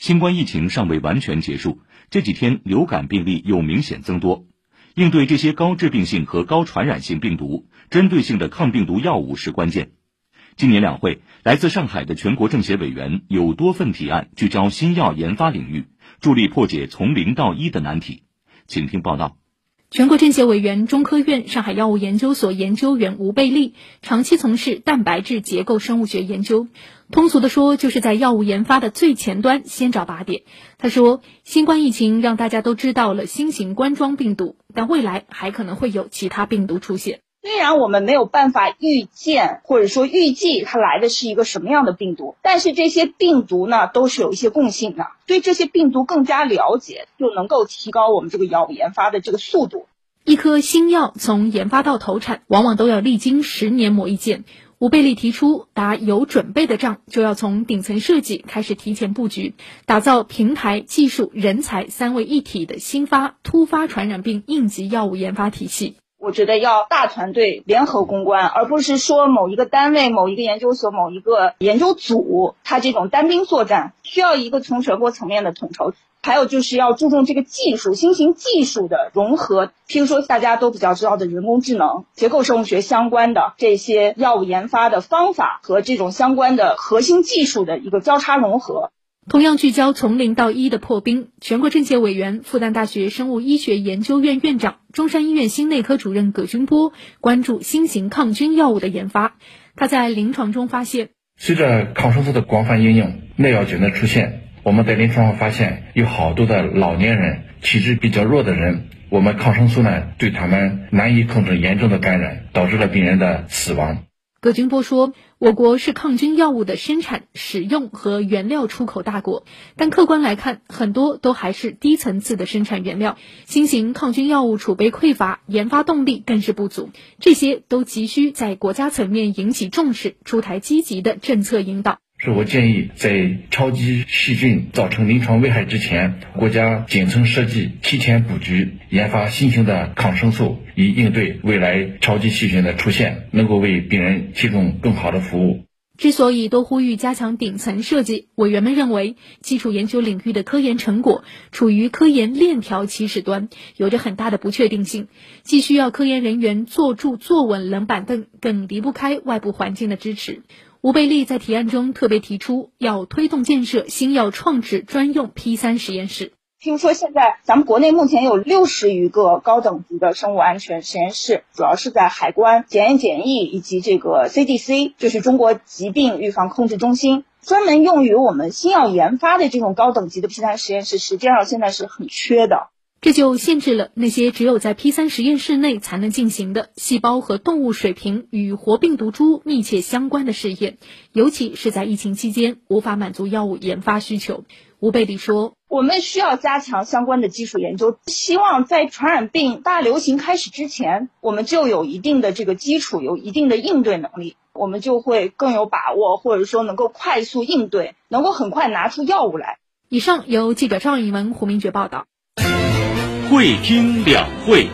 新冠疫情尚未完全结束，这几天流感病例又明显增多。应对这些高致病性和高传染性病毒，针对性的抗病毒药物是关键。今年两会，来自上海的全国政协委员有多份提案，聚焦新药研发领域，助力破解从零到一的难题。请听报道。全国政协委员、中科院上海药物研究所研究员吴贝利长期从事蛋白质结构生物学研究，通俗的说，就是在药物研发的最前端先找靶点。他说，新冠疫情让大家都知道了新型冠状病毒，但未来还可能会有其他病毒出现。虽然我们没有办法预见或者说预计它来的是一个什么样的病毒，但是这些病毒呢都是有一些共性的。对这些病毒更加了解，就能够提高我们这个药物研发的这个速度。一颗新药从研发到投产，往往都要历经十年磨一剑。吴贝利提出，打有准备的仗，就要从顶层设计开始提前布局，打造平台、技术、人才三位一体的新发突发传染病应急药物研发体系。我觉得要大团队联合攻关，而不是说某一个单位、某一个研究所、某一个研究组，它这种单兵作战，需要一个从全国层面的统筹。还有就是要注重这个技术、新型技术的融合，譬如说大家都比较知道的人工智能、结构生物学相关的这些药物研发的方法和这种相关的核心技术的一个交叉融合。同样聚焦从零到一的破冰，全国政协委员、复旦大学生物医学研究院院长、中山医院心内科主任葛军波关注新型抗菌药物的研发。他在临床中发现，随着抗生素的广泛应用，耐药菌的出现，我们在临床上发现有好多的老年人、体质比较弱的人，我们抗生素呢对他们难以控制严重的感染，导致了病人的死亡。葛军波说：“我国是抗菌药物的生产、使用和原料出口大国，但客观来看，很多都还是低层次的生产原料。新型抗菌药物储备匮乏，研发动力更是不足，这些都急需在国家层面引起重视，出台积极的政策引导。”是我建议，在超级细菌造成临床危害之前，国家顶层设计，提前布局，研发新型的抗生素，以应对未来超级细菌的出现，能够为病人提供更好的服务。之所以都呼吁加强顶层设计，委员们认为，基础研究领域的科研成果处于科研链条起始端，有着很大的不确定性，既需要科研人员坐住坐稳冷板凳，更离不开外部环境的支持。吴贝利在提案中特别提出，要推动建设新药创制专用 P 三实验室。譬如说，现在咱们国内目前有六十余个高等级的生物安全实验室，主要是在海关、检验检疫以及这个 CDC，就是中国疾病预防控制中心，专门用于我们新药研发的这种高等级的 P 三实验室，实际上现在是很缺的。这就限制了那些只有在 P 三实验室内才能进行的细胞和动物水平与活病毒株密切相关的试验，尤其是在疫情期间无法满足药物研发需求。吴贝里说：“我们需要加强相关的基础研究，希望在传染病大流行开始之前，我们就有一定的这个基础，有一定的应对能力，我们就会更有把握，或者说能够快速应对，能够很快拿出药物来。”以上由记者赵颖文、胡明珏报道。会听两会。